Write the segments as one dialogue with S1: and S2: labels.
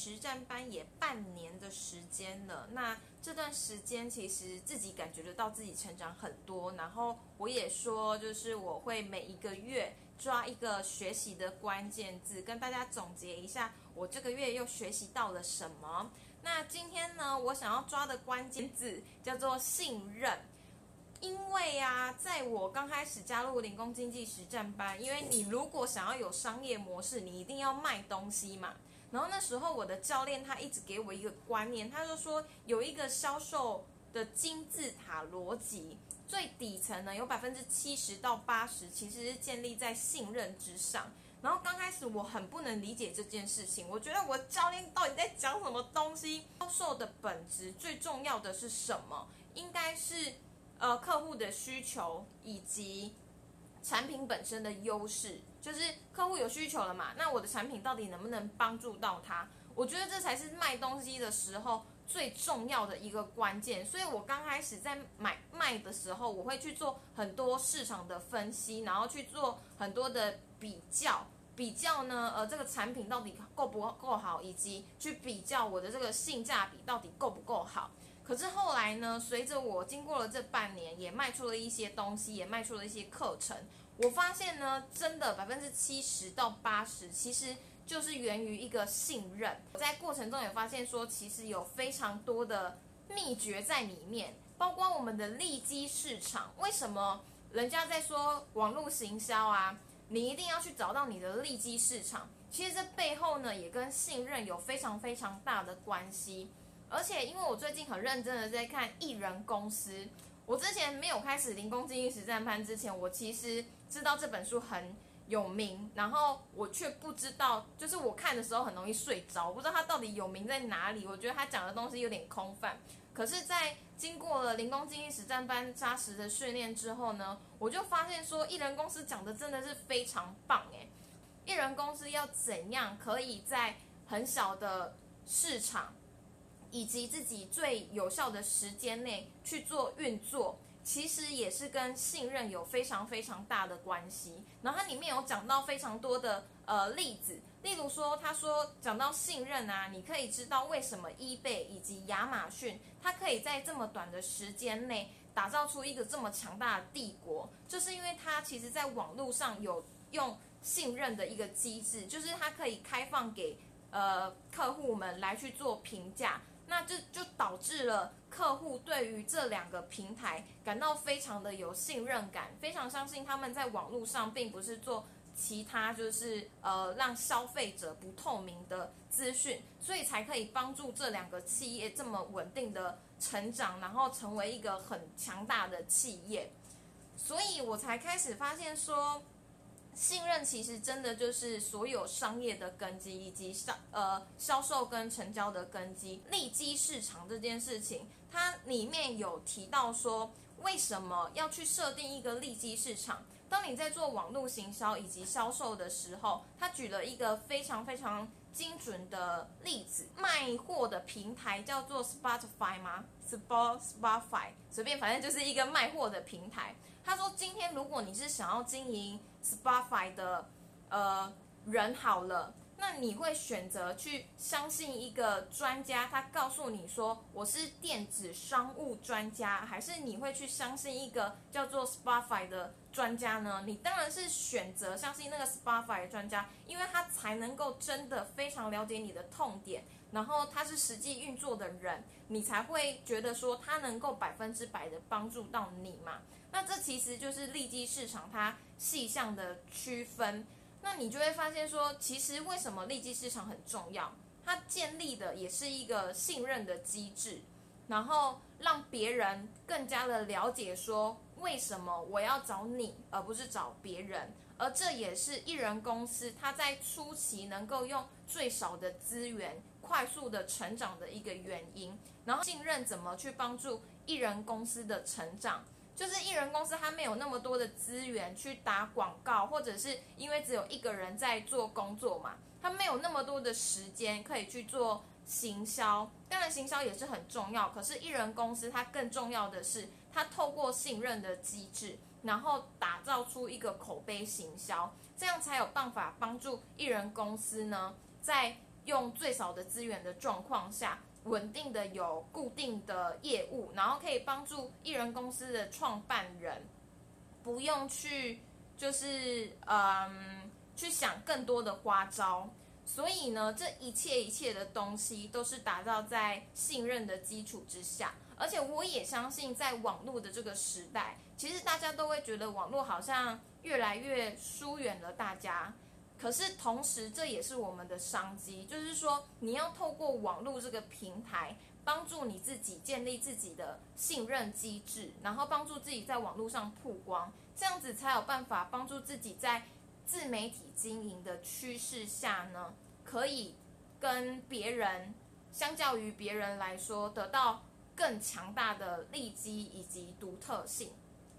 S1: 实战班也半年的时间了，那这段时间其实自己感觉得到自己成长很多，然后我也说，就是我会每一个月抓一个学习的关键字，跟大家总结一下我这个月又学习到了什么。那今天呢，我想要抓的关键字叫做信任。因为呀，在我刚开始加入零工经济实战班，因为你如果想要有商业模式，你一定要卖东西嘛。然后那时候我的教练他一直给我一个观念，他就说有一个销售的金字塔逻辑，最底层呢有百分之七十到八十其实是建立在信任之上。然后刚开始我很不能理解这件事情，我觉得我教练到底在讲什么东西？销售的本质最重要的是什么？应该是。呃，客户的需求以及产品本身的优势，就是客户有需求了嘛？那我的产品到底能不能帮助到他？我觉得这才是卖东西的时候最重要的一个关键。所以我刚开始在买卖的时候，我会去做很多市场的分析，然后去做很多的比较，比较呢，呃，这个产品到底够不够好，以及去比较我的这个性价比到底够不够好。可是后来呢？随着我经过了这半年，也卖出了一些东西，也卖出了一些课程。我发现呢，真的百分之七十到八十，其实就是源于一个信任。我在过程中也发现说，其实有非常多的秘诀在里面，包括我们的利基市场。为什么人家在说网络行销啊？你一定要去找到你的利基市场。其实这背后呢，也跟信任有非常非常大的关系。而且，因为我最近很认真的在看艺人公司，我之前没有开始零工经济实战班之前，我其实知道这本书很有名，然后我却不知道，就是我看的时候很容易睡着，不知道它到底有名在哪里。我觉得他讲的东西有点空泛。可是，在经过了零工经济实战班扎实的训练之后呢，我就发现说，艺人公司讲的真的是非常棒诶。艺人公司要怎样可以在很小的市场？以及自己最有效的时间内去做运作，其实也是跟信任有非常非常大的关系。然后它里面有讲到非常多的呃例子，例如说，他说讲到信任啊，你可以知道为什么 eBay 以及亚马逊它可以在这么短的时间内打造出一个这么强大的帝国，就是因为它其实在网络上有用信任的一个机制，就是它可以开放给呃客户们来去做评价。那这就导致了客户对于这两个平台感到非常的有信任感，非常相信他们在网络上并不是做其他就是呃让消费者不透明的资讯，所以才可以帮助这两个企业这么稳定的成长，然后成为一个很强大的企业，所以我才开始发现说。信任其实真的就是所有商业的根基，以及销呃销售跟成交的根基。利基市场这件事情，它里面有提到说，为什么要去设定一个利基市场？当你在做网络行销以及销售的时候，他举了一个非常非常精准的例子，卖货的平台叫做 Spotify 吗？Spotify 随便，反正就是一个卖货的平台。他说：“今天如果你是想要经营 Spotify 的呃人好了，那你会选择去相信一个专家，他告诉你说我是电子商务专家，还是你会去相信一个叫做 Spotify 的专家呢？你当然是选择相信那个 Spotify 的专家，因为他才能够真的非常了解你的痛点，然后他是实际运作的人，你才会觉得说他能够百分之百的帮助到你嘛。”那这其实就是利基市场它细项的区分，那你就会发现说，其实为什么利基市场很重要？它建立的也是一个信任的机制，然后让别人更加的了解说，为什么我要找你而不是找别人，而这也是艺人公司它在初期能够用最少的资源快速的成长的一个原因。然后信任怎么去帮助艺人公司的成长？就是艺人公司，他没有那么多的资源去打广告，或者是因为只有一个人在做工作嘛，他没有那么多的时间可以去做行销。当然，行销也是很重要，可是艺人公司它更重要的是，它透过信任的机制，然后打造出一个口碑行销，这样才有办法帮助艺人公司呢，在用最少的资源的状况下，稳定的有固定的业务，然后可以帮助艺人公司的创办人不用去就是嗯去想更多的花招。所以呢，这一切一切的东西都是打造在信任的基础之下。而且我也相信，在网络的这个时代，其实大家都会觉得网络好像越来越疏远了大家。可是同时，这也是我们的商机，就是说你要透过网络这个平台，帮助你自己建立自己的信任机制，然后帮助自己在网络上曝光，这样子才有办法帮助自己在自媒体经营的趋势下呢，可以跟别人相较于别人来说得到。更强大的利基以及独特性。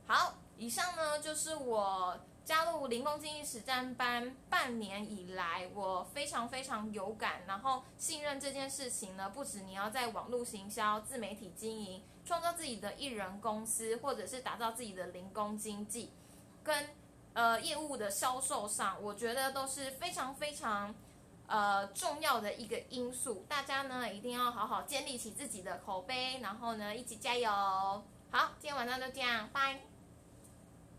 S1: 好，以上呢就是我加入零工经济实战班半年以来，我非常非常有感，然后信任这件事情呢，不止你要在网络行销、自媒体经营、创造自己的艺人公司，或者是打造自己的零工经济，跟呃业务的销售上，我觉得都是非常非常。呃，重要的一个因素，大家呢一定要好好建立起自己的口碑，然后呢一起加油。好，今天晚上就这样，拜。